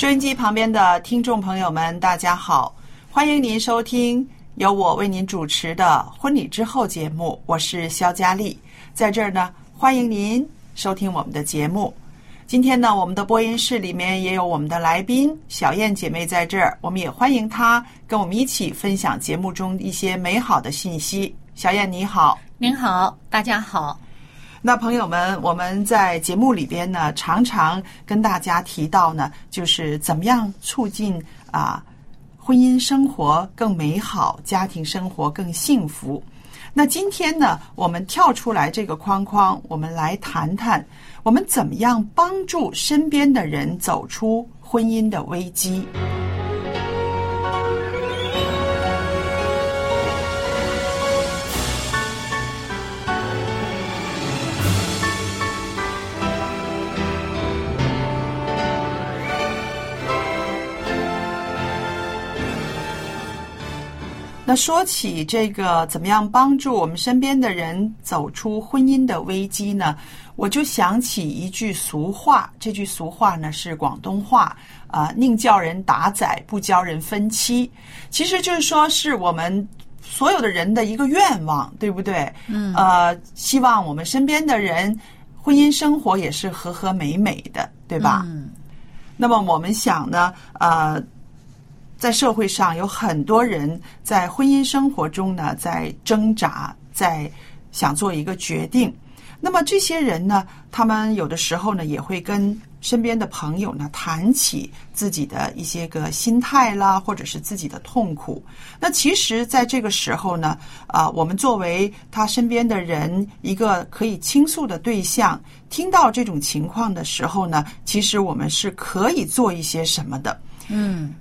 收音机旁边的听众朋友们，大家好，欢迎您收听由我为您主持的《婚礼之后》节目，我是肖佳丽，在这儿呢，欢迎您收听我们的节目。今天呢，我们的播音室里面也有我们的来宾小燕姐妹在这儿，我们也欢迎她跟我们一起分享节目中一些美好的信息。小燕你好。您好，大家好。那朋友们，我们在节目里边呢，常常跟大家提到呢，就是怎么样促进啊婚姻生活更美好，家庭生活更幸福。那今天呢，我们跳出来这个框框，我们来谈谈我们怎么样帮助身边的人走出婚姻的危机。那说起这个怎么样帮助我们身边的人走出婚姻的危机呢？我就想起一句俗话，这句俗话呢是广东话，啊、宁叫人打仔，不教人分妻。其实就是说，是我们所有的人的一个愿望，对不对？嗯。呃，希望我们身边的人婚姻生活也是和和美美的，对吧？嗯，那么我们想呢，呃，在社会上有很多人在婚姻生活中呢，在挣扎，在想做一个决定。那么这些人呢，他们有的时候呢，也会跟身边的朋友呢谈起自己的一些个心态啦，或者是自己的痛苦。那其实，在这个时候呢，啊、我们作为他身边的人，一个可以倾诉的对象，听到这种情况的时候呢，其实我们是可以做一些什么的。嗯，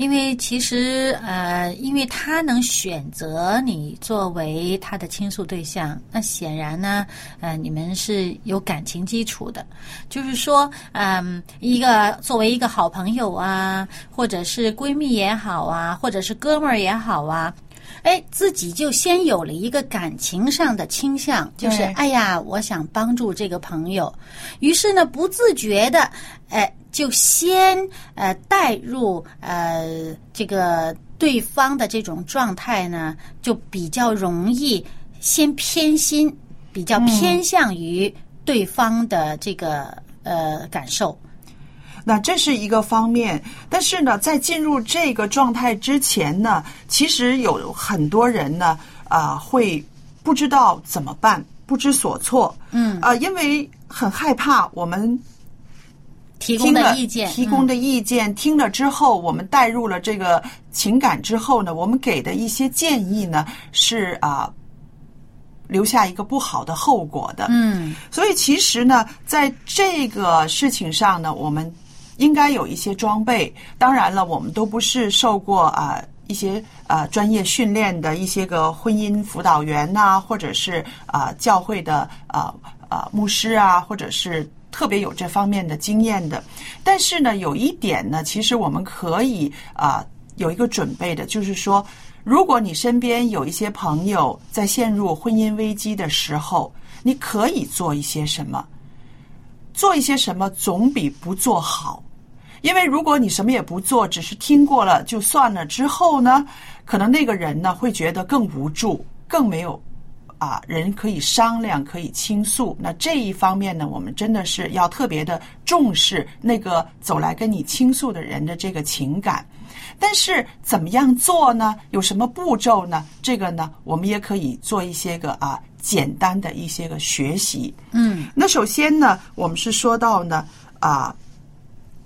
因为其实呃，因为他能选择你作为他的倾诉对象，那显然呢，呃，你们是有感情基础的。就是说，嗯，一个作为一个好朋友啊，或者是闺蜜也好啊，或者是哥们儿也好啊。哎，自己就先有了一个感情上的倾向，就是对哎呀，我想帮助这个朋友，于是呢，不自觉的，哎，就先呃带入呃这个对方的这种状态呢，就比较容易先偏心，比较偏向于对方的这个呃感受。那这是一个方面，但是呢，在进入这个状态之前呢，其实有很多人呢，啊、会不知道怎么办，不知所措。嗯啊、因为很害怕我们提供的意见，嗯提供的意见，听了之后，我们带入了这个情感之后呢，我们给的一些建议呢，是啊、留下一个不好的后果的。嗯所以其实呢，在这个事情上呢，我们应该有一些装备。当然了，我们都不是受过啊、一些呃专业训练的一些个婚姻辅导员呐、或者是啊、教会的啊啊、牧师啊，或者是特别有这方面的经验的。但是呢，有一点呢，其实我们可以啊、有一个准备的，就是说，如果你身边有一些朋友在陷入婚姻危机的时候，你可以做一些什么？做一些什么总比不做好。因为如果你什么也不做，只是听过了就算了，之后呢，可能那个人呢会觉得更无助，更没有啊人可以商量，可以倾诉。那这一方面呢，我们真的是要特别的重视那个走来跟你倾诉的人的这个情感。但是怎么样做呢？有什么步骤呢？这个呢，我们也可以做一些个啊简单的一些个学习。嗯那首先呢，我们是说到呢啊，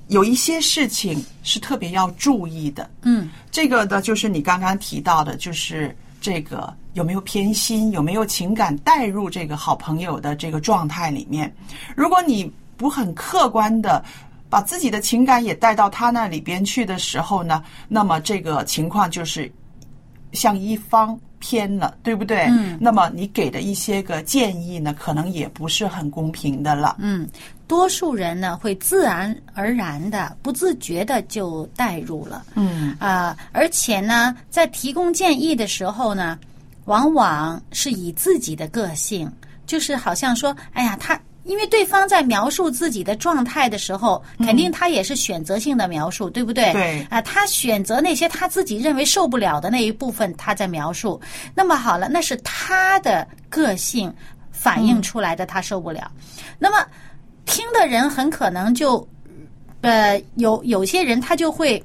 有一些事情是特别要注意的。嗯这个呢，就是你刚刚提到的，就是这个有没有偏心，有没有情感带入这个好朋友的这个状态里面。如果你不很客观的把自己的情感也带到他那里边去的时候呢，那么这个情况就是向一方偏了，对不对？嗯那么你给的一些个建议呢，可能也不是很公平的了。嗯，多数人呢会自然而然的、不自觉的就带入了。嗯啊、而且呢，在提供建议的时候呢，往往是以自己的个性，就是好像说，哎呀，他因为对方在描述自己的状态的时候，肯定他也是选择性的描述，对不对？对啊、他选择那些他自己认为受不了的那一部分，他在描述。那么好了，那是他的个性反映出来的，他受不了。那么听的人很可能就，呃，有有些人他就会。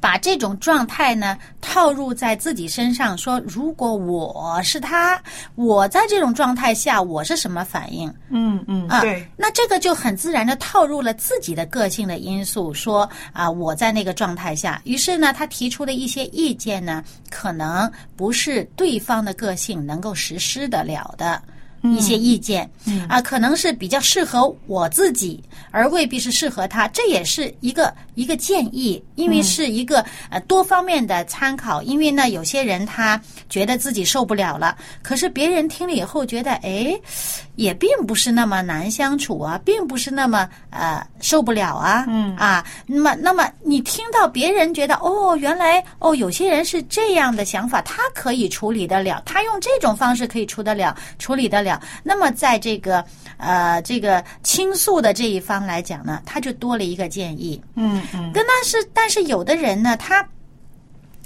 把这种状态呢套入在自己身上，说如果我是他，我在这种状态下我是什么反应？嗯嗯，啊，对，那这个就很自然的套入了自己的个性的因素，说啊，我在那个状态下，于是呢，他提出的一些意见呢，可能不是对方的个性能够实施得了的。一些意见，啊，可能是比较适合我自己，而未必是适合他，这也是一个一个建议，因为是一个呃多方面的参考。因为呢，有些人他觉得自己受不了了，可是别人听了以后觉得，哎，也并不是那么难相处啊，并不是那么呃受不了啊，嗯啊，那么那么你听到别人觉得哦，原来哦有些人是这样的想法，他可以处理得了，他用这种方式可以处得了，处理得了。那么在这个呃这个倾诉的这一方来讲呢，他就多了一个建议，嗯嗯跟但是但是有的人呢，他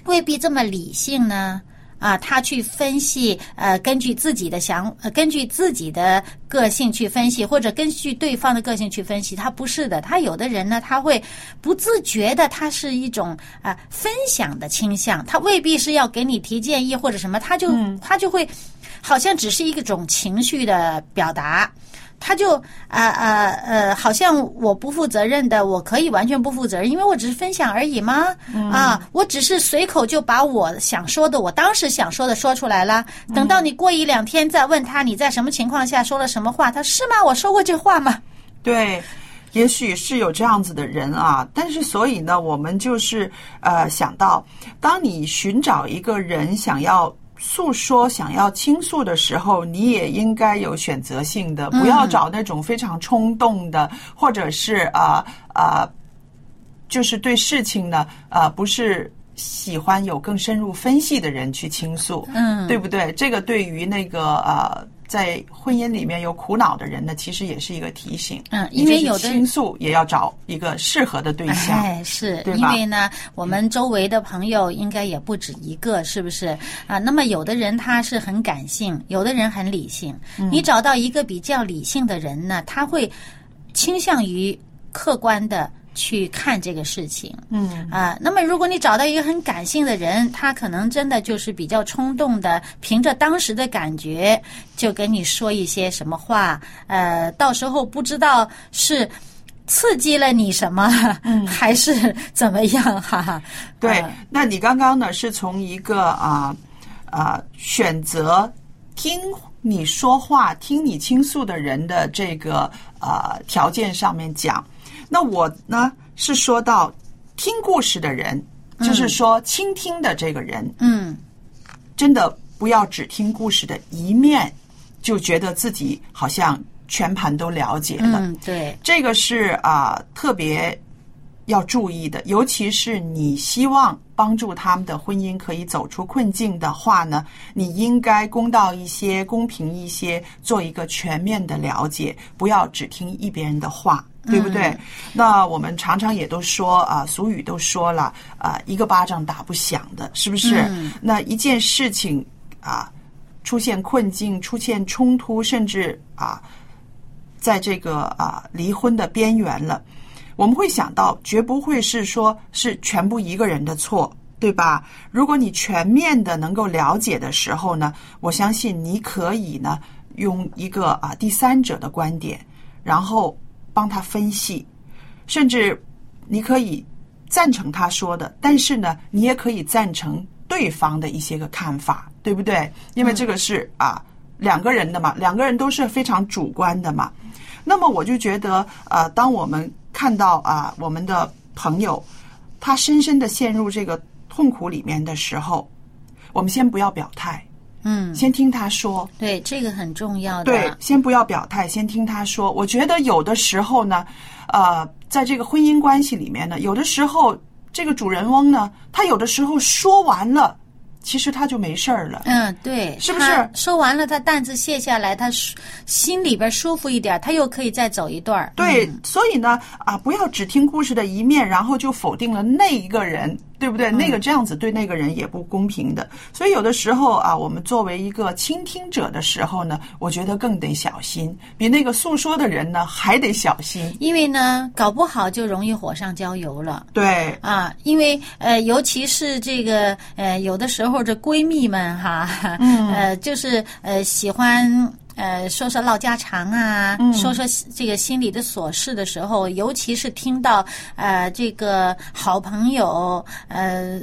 未必这么理性呢。啊，他去分析，呃，根据自己的想，呃，根据自己的个性去分析，或者根据对方的个性去分析，他不是的。他有的人呢，他会不自觉的，他是一种啊、呃分享的倾向，他未必是要给你提建议或者什么，他就、他就会好像只是一种情绪的表达。他就啊啊呃，好像我不负责任的，我可以完全不负责任，因为我只是分享而已吗？啊，我只是随口就把我想说的，我当时想说的说出来了。等到你过一两天再问他你在什么情况下说了什么话，他是吗？我说过这话吗？对，也许是有这样子的人啊，但是所以呢，我们就是呃想到，当你寻找一个人想要。诉说想要倾诉的时候，你也应该有选择性的，不要找那种非常冲动的，或者是啊啊、就是对事情呢啊不是喜欢有更深入分析的人去倾诉，嗯对不对？这个对于那个呃在婚姻里面有苦恼的人呢，其实也是一个提醒。嗯因为有的倾诉也要找一个适合的对象。哎，是对吧因为呢，我们周围的朋友应该也不止一个，是不是啊？那么有的人他是很感性，有的人很理性。嗯你找到一个比较理性的人呢，他会倾向于客观的。去看这个事情，嗯。啊，那么如果你找到一个很感性的人，他可能真的就是比较冲动的，凭着当时的感觉就跟你说一些什么话，呃，到时候不知道是刺激了你什么，还是怎么样，哈。哈。对呃，那你刚刚呢是从一个啊啊、选择听你说话、听你倾诉的人的这个呃条件上面讲，那我呢是说到听故事的人，就是说倾听的这个人，嗯。真的不要只听故事的一面，就觉得自己好像全盘都了解了。嗯，对，这个是啊、特别要注意的，尤其是你希望帮助他们的婚姻可以走出困境的话呢，你应该公道一些、公平一些，做一个全面的了解，不要只听一别人的话。对不对？那我们常常也都说啊、俗语都说了啊、一个巴掌打不响的，是不是？那一件事情啊、出现困境、出现冲突，甚至啊，在这个啊离婚的边缘了，我们会想到，绝不会是说是全部一个人的错，对吧？如果你全面的能够了解的时候呢，我相信你可以呢用一个啊第三者的观点，然后帮他分析，甚至你可以赞成他说的，但是呢，你也可以赞成对方的一些个看法，对不对？因为这个是啊两个人的嘛，两个人都是非常主观的嘛。那么我就觉得，呃，当我们看到啊、我们的朋友他深深的陷入这个痛苦里面的时候，我们先不要表态，嗯，先听他说。对，这个很重要的。对，先不要表态，先听他说。我觉得有的时候呢，呃，在这个婚姻关系里面呢，有的时候这个主人翁呢，他有的时候说完了，其实他就没事儿了。嗯，对，是不是说完了，他担子卸下来，他心里边舒服一点，他又可以再走一段儿。对，所以呢，啊，不要只听故事的一面，然后就否定了那一个人，对不对？那个这样子对那个人也不公平的。所以有的时候啊，我们作为一个倾听者的时候呢，我觉得更得小心，比那个诉说的人呢还得小心。因为呢，搞不好就容易火上浇油了。对，啊，因为呃，尤其是这个呃，有的时候这闺蜜们哈，嗯、呃，就是呃喜欢。呃，说说唠家常啊，说说这个心里的琐事的时候，尤其是听到呃这个好朋友呃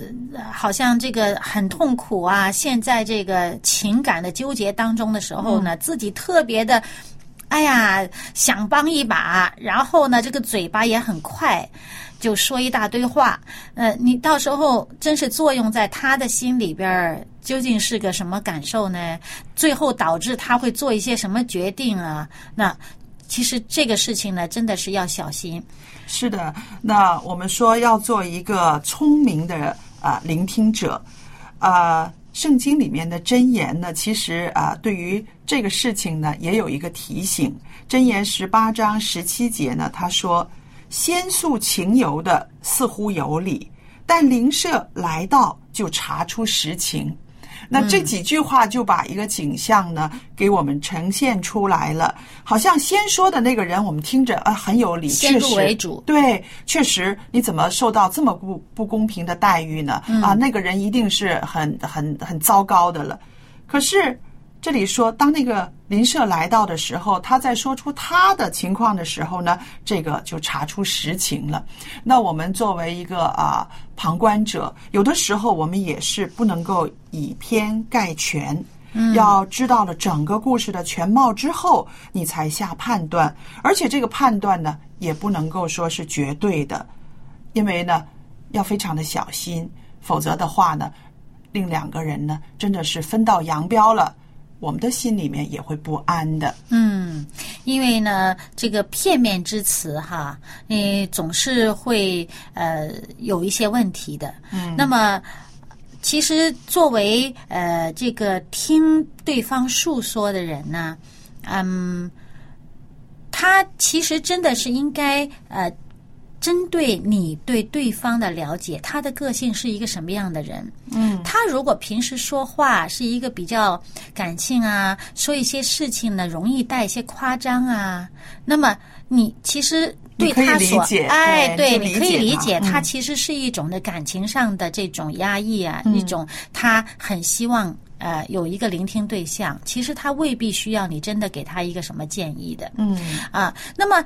好像这个很痛苦啊，现在这个情感的纠结当中的时候呢，自己特别的。哎呀，想帮一把，然后呢，这个嘴巴也很快，就说一大堆话。呃，你到时候真是作用在他的心里边儿，究竟是个什么感受呢？最后导致他会做一些什么决定啊？那其实这个事情呢，真的是要小心。是的，那我们说要做一个聪明的啊、聆听者，啊、圣经里面的箴言呢，其实啊、对于这个事情呢，也有一个提醒。箴言十八章十七节呢，他说：“先诉情由的似乎有理，但邻舍来到就查出实情。”那这几句话就把一个景象呢给我们呈现出来了，好像先说的那个人，我们听着啊很有理，先入确实为主对，确实，你怎么受到这么不不公平的待遇呢？啊，那个人一定是很很很糟糕的了。可是这里说，当那个邻舍来到的时候，他在说出他的情况的时候呢，这个就查出实情了。那我们作为一个啊旁观者，有的时候我们也是不能够以偏概全。要知道了整个故事的全貌之后，你才下判断，而且这个判断呢，也不能够说是绝对的，因为呢，要非常的小心，否则的话呢，令两个人呢真的是分道扬镳了，我们的心里面也会不安的。嗯，因为呢，这个片面之词哈，你总是会呃有一些问题的。嗯，那么其实作为呃这个听对方诉说的人呢，嗯，他其实真的是应该呃。针对你对对方的了解，他的个性是一个什么样的人？嗯，他如果平时说话是一个比较感性啊，说一些事情呢容易带一些夸张啊，那么你其实对他所理解哎，对对，你可以理解他其实是一种的感情上的这种压抑啊，一种他很希望。呃，有一个聆听对象，其实他未必需要你真的给他一个什么建议的。嗯，啊，那么，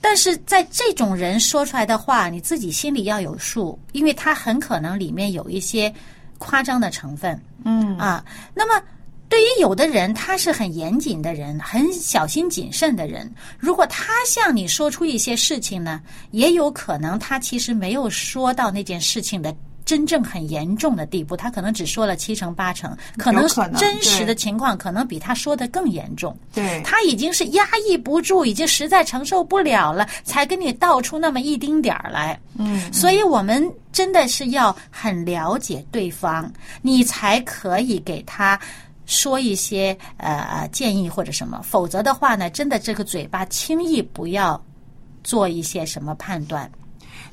但是在这种人说出来的话，你自己心里要有数，因为他很可能里面有一些夸张的成分。嗯啊，那么。对于有的人，他是很严谨的人，很小心谨慎的人。如果他向你说出一些事情呢，也有可能他其实没有说到那件事情的真正很严重的地步，他可能只说了七成八成，可能真实的情况可能比他说的更严重。对他已经是压抑不住，已经实在承受不了了，才跟你道出那么一丁点儿来。嗯，所以我们真的是要很了解对方，你才可以给他说一些呃呃建议或者什么，否则的话呢，真的这个嘴巴轻易不要做一些什么判断。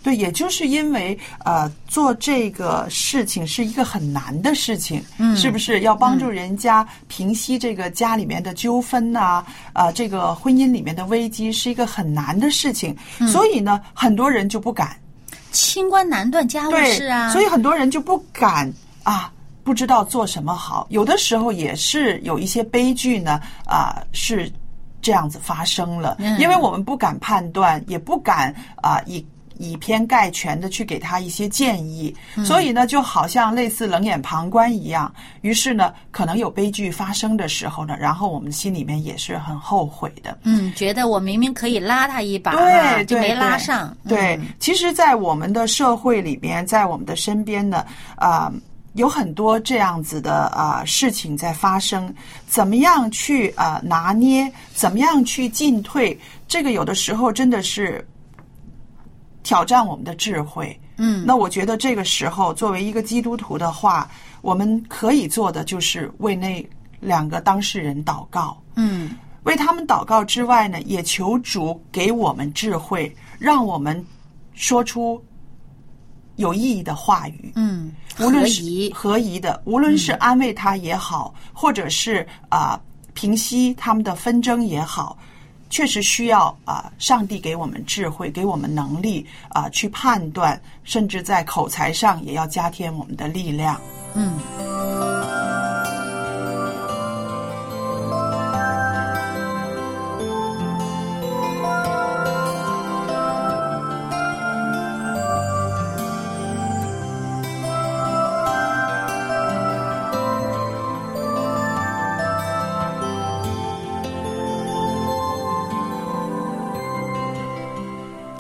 对，也就是因为呃，做这个事情是一个很难的事情，嗯，是不是要帮助人家平息这个家里面的纠纷呐、呃，这个婚姻里面的危机是一个很难的事情，所以呢，很多人就不敢，清官难断家务，事啊，所以很多人就不敢啊，不知道做什么好。有的时候也是有一些悲剧呢，啊、是这样子发生了，嗯因为我们不敢判断，也不敢啊、以。以偏概全的去给他一些建议，嗯所以呢，就好像类似冷眼旁观一样。于是呢，可能有悲剧发生的时候呢，然后我们心里面也是很后悔的。嗯，觉得我明明可以拉他一把啊，对，就没拉上。对嗯，其实，在我们的社会里边，在我们的身边呢，啊、有很多这样子的啊、事情在发生。怎么样去啊、拿捏？怎么样去进退？这个有的时候真的是挑战我们的智慧。嗯，那我觉得这个时候，作为一个基督徒的话，我们可以做的就是为那两个当事人祷告。嗯为他们祷告之外呢，也求主给我们智慧，让我们说出有意义的话语。嗯，无论是合宜。合宜的，无论是安慰他也好，或者是啊、平息他们的纷争也好，确实需要啊、上帝给我们智慧，给我们能力啊、去判断，甚至在口才上也要加添我们的力量。嗯。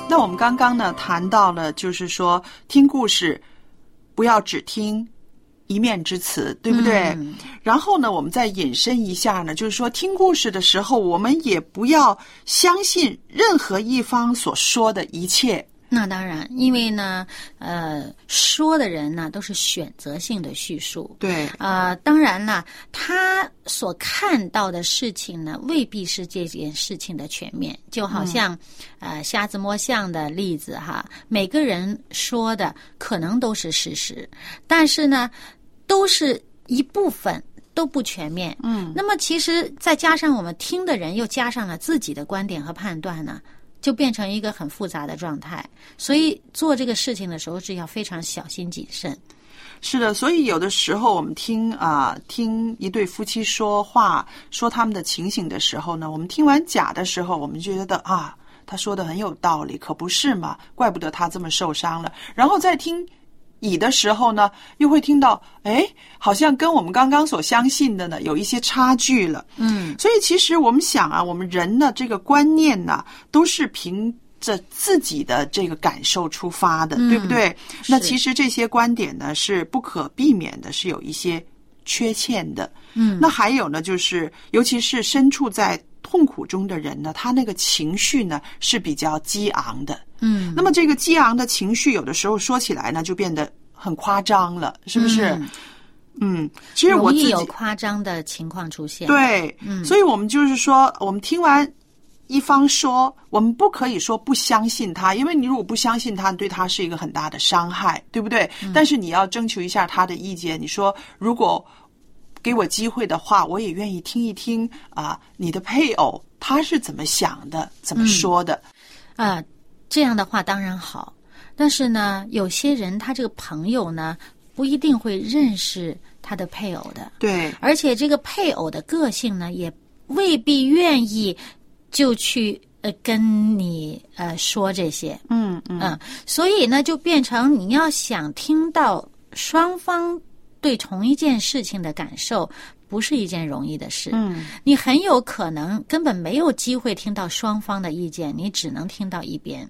那我们刚刚呢谈到了，就是说听故事不要只听一面之词，对不对？嗯然后呢，我们再引申一下呢，就是说听故事的时候，我们也不要相信任何一方所说的一切。那当然，因为呢，呃，说的人呢都是选择性的叙述。对，呃，当然了，他所看到的事情呢，未必是这件事情的全面。就好像，呃，瞎子摸象的例子哈，每个人说的可能都是事实，但是呢，都是一部分。都不全面，嗯，那么其实再加上我们听的人又加上了自己的观点和判断呢，就变成一个很复杂的状态。所以做这个事情的时候是要非常小心谨慎。是的，所以有的时候我们听啊、听一对夫妻说话，说他们的情形的时候呢，我们听完甲的时候，我们就觉得啊，他说的很有道理，可不是嘛？怪不得他这么受伤了。然后再听乙的时候呢，又会听到，哎，好像跟我们刚刚所相信的呢有一些差距了。嗯所以其实我们想啊，我们人呢这个观念呢，都是凭着自己的这个感受出发的，嗯对不对？那其实这些观点呢是不可避免的，是有一些缺陷的。嗯那还有呢，就是尤其是身处在痛苦中的人呢，他那个情绪呢是比较激昂的。嗯，那么这个激昂的情绪，有的时候说起来呢，就变得很夸张了，是不是？嗯嗯，其实我自己夸张的情况出现。，对，嗯所以我们就是说，我们听完一方说，我们不可以说不相信他，因为你如果不相信他，对他是一个很大的伤害，对不对？嗯但是你要征求一下他的意见，你说如果给我机会的话，我也愿意听一听啊，你的配偶他是怎么想的，怎么说的？啊、这样的话当然好。但是呢，有些人他这个朋友呢，不一定会认识他的配偶的，对，而且这个配偶的个性呢，也未必愿意就去呃跟你呃说这些。嗯嗯嗯，所以呢，就变成你要想听到双方对同一件事情的感受，不是一件容易的事。嗯，你很有可能根本没有机会听到双方的意见，你只能听到一边。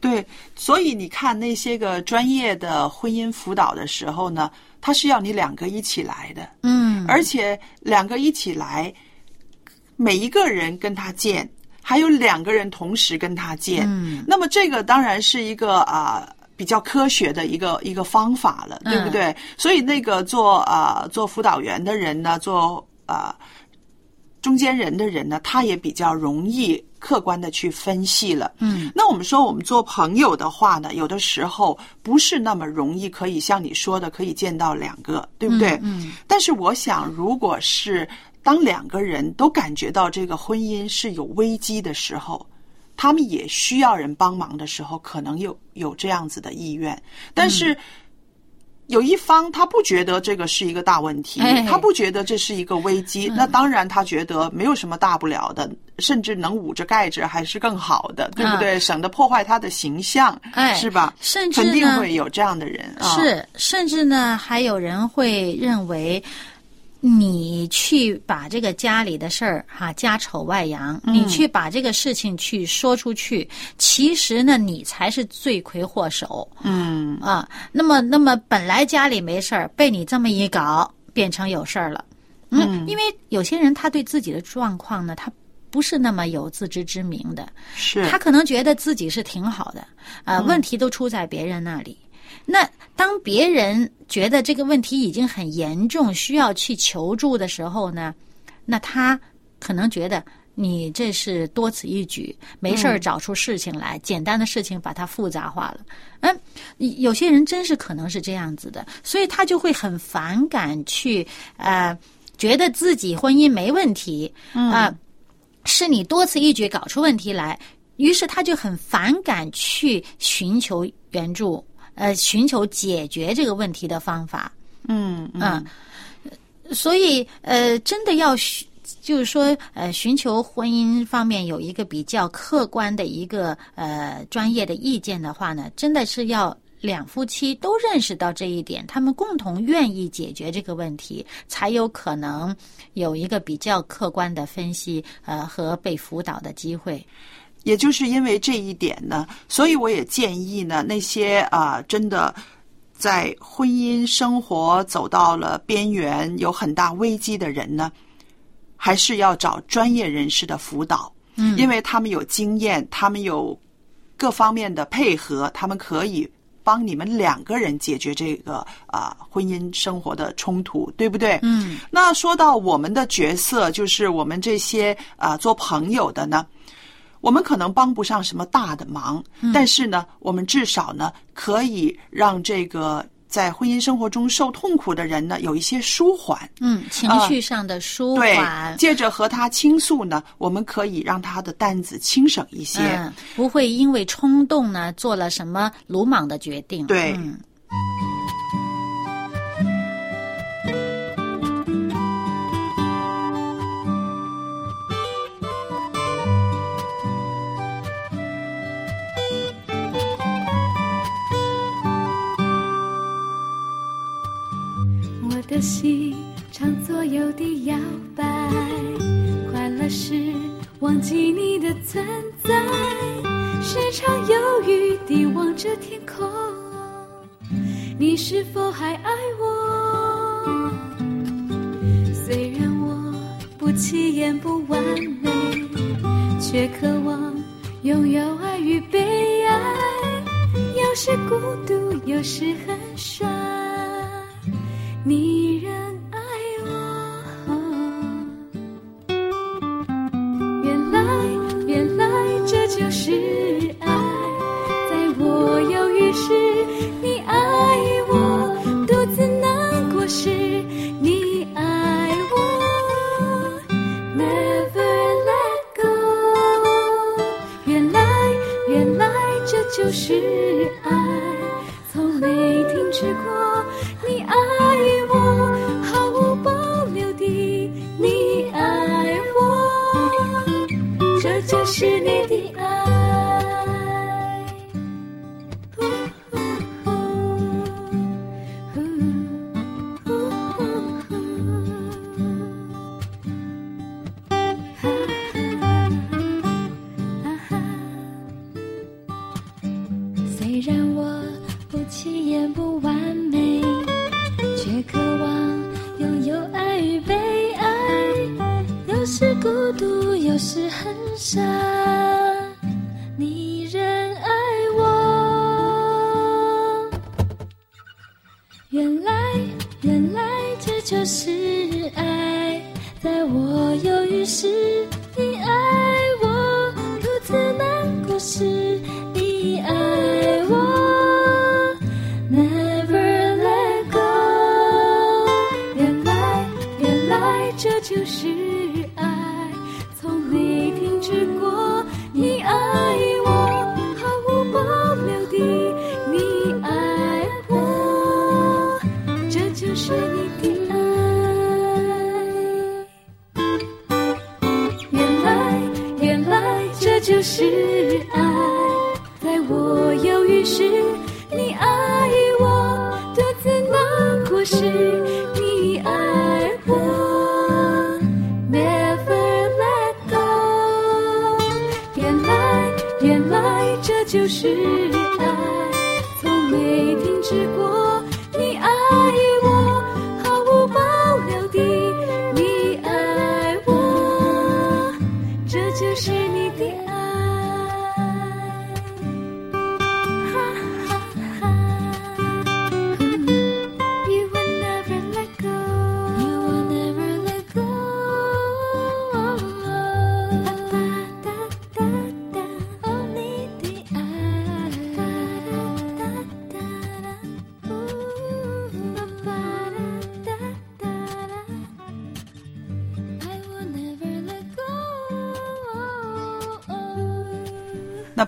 对，所以你看那些个专业的婚姻辅导的时候呢，他是要你两个一起来的，嗯，而且两个一起来，每一个人跟他见，还有两个人同时跟他见，嗯，那么这个当然是一个啊、比较科学的一个一个方法了，对不对？所以那个做啊、做辅导员的人呢，做啊、中间人的人呢，他也比较容易客观的去分析了。嗯，那我们说，我们做朋友的话呢，有的时候不是那么容易可以像你说的，可以见到两个，对不对？嗯但是我想，如果是当两个人都感觉到这个婚姻是有危机的时候，他们也需要人帮忙的时候，可能有有这样子的意愿，但是。有一方他不觉得这个是一个大问题，哎他不觉得这是一个危机，那当然他觉得没有什么大不了的，甚至能捂着盖着还是更好的，对不对？省得破坏他的形象，哎是吧？甚至肯定会有这样的人啊。是，甚至呢，还有人会认为。你去把这个家里的事儿哈家丑外扬，嗯你去把这个事情去说出去，其实呢，你才是罪魁祸首。嗯啊，那么那么本来家里没事儿，被你这么一搞，变成有事儿了。嗯，因为有些人他对自己的状况呢，他不是那么有自知之明的，是他可能觉得自己是挺好的，呃，问题都出在别人那里。那当别人觉得这个问题已经很严重，需要去求助的时候呢，那他可能觉得你这是多此一举，没事儿找出事情来，简单的事情把它复杂化了。嗯，有些人真是可能是这样子的，所以他就会很反感去呃，觉得自己婚姻没问题啊、是你多此一举搞出问题来，于是他就很反感去寻求援助，呃，寻求解决这个问题的方法。嗯嗯嗯，所以呃，真的要寻就是说呃，寻求婚姻方面有一个比较客观的一个呃专业的意见的话呢，真的是要。两夫妻都认识到这一点，他们共同愿意解决这个问题，才有可能有一个比较客观的分析，呃，和被辅导的机会。也就是因为这一点呢，所以我也建议呢，那些啊、真的在婚姻生活走到了边缘、有很大危机的人呢，还是要找专业人士的辅导，嗯因为他们有经验，他们有各方面的配合，他们可以。帮你们两个人解决这个啊、婚姻生活的冲突，对不对？嗯，那说到我们的角色，就是我们这些啊、做朋友的呢，我们可能帮不上什么大的忙，但是呢，我们至少呢，可以让这个在婚姻生活中受痛苦的人呢，有一些舒缓。嗯，情绪上的舒对缓，，借着和他倾诉呢，我们可以让他的担子轻省一些。嗯，不会因为冲动呢做了什么鲁莽的决定。对嗯的心常左右地摇摆，快乐时忘记你的存在，时常犹豫地望着天空，你是否还爱我？虽然我不起眼不完美，却渴望拥有爱与被爱，有时孤独，有时很帅。你仍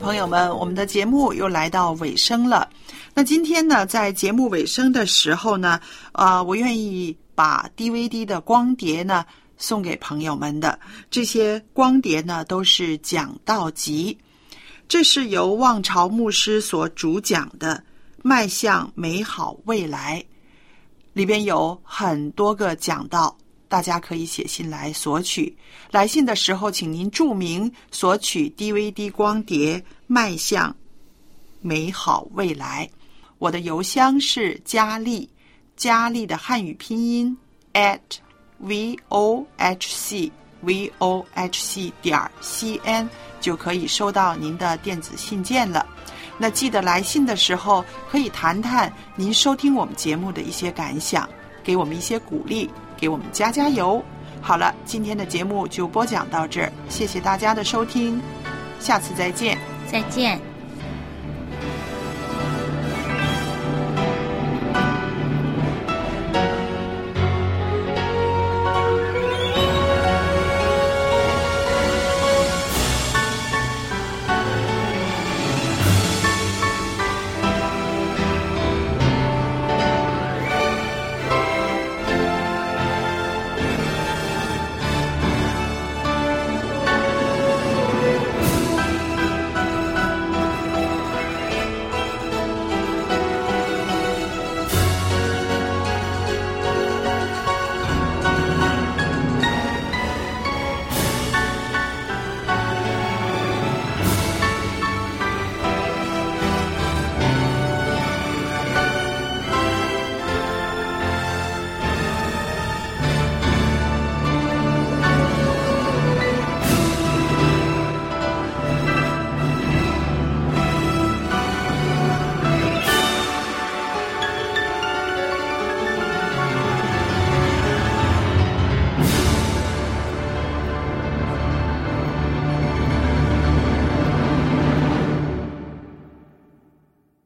朋友们，我们的节目又来到尾声了。那今天呢，在节目尾声的时候呢，啊、我愿意把 DVD 的光碟呢送给朋友们的。这些光碟呢，都是讲道集，这是由望潮牧师所主讲的《迈向美好未来》，里边有很多个讲道。大家可以写信来索取。来信的时候，请您注明索取 DVD 光碟《迈向美好未来》。我的邮箱是佳丽，佳丽的汉语拼音 at v o h c v o h c 点 c n 就可以收到您的电子信件了。那记得来信的时候，可以谈谈您收听我们节目的一些感想，给我们一些鼓励，给我们加加油。好了，今天的节目就播讲到这儿，谢谢大家的收听，下次再见。再见。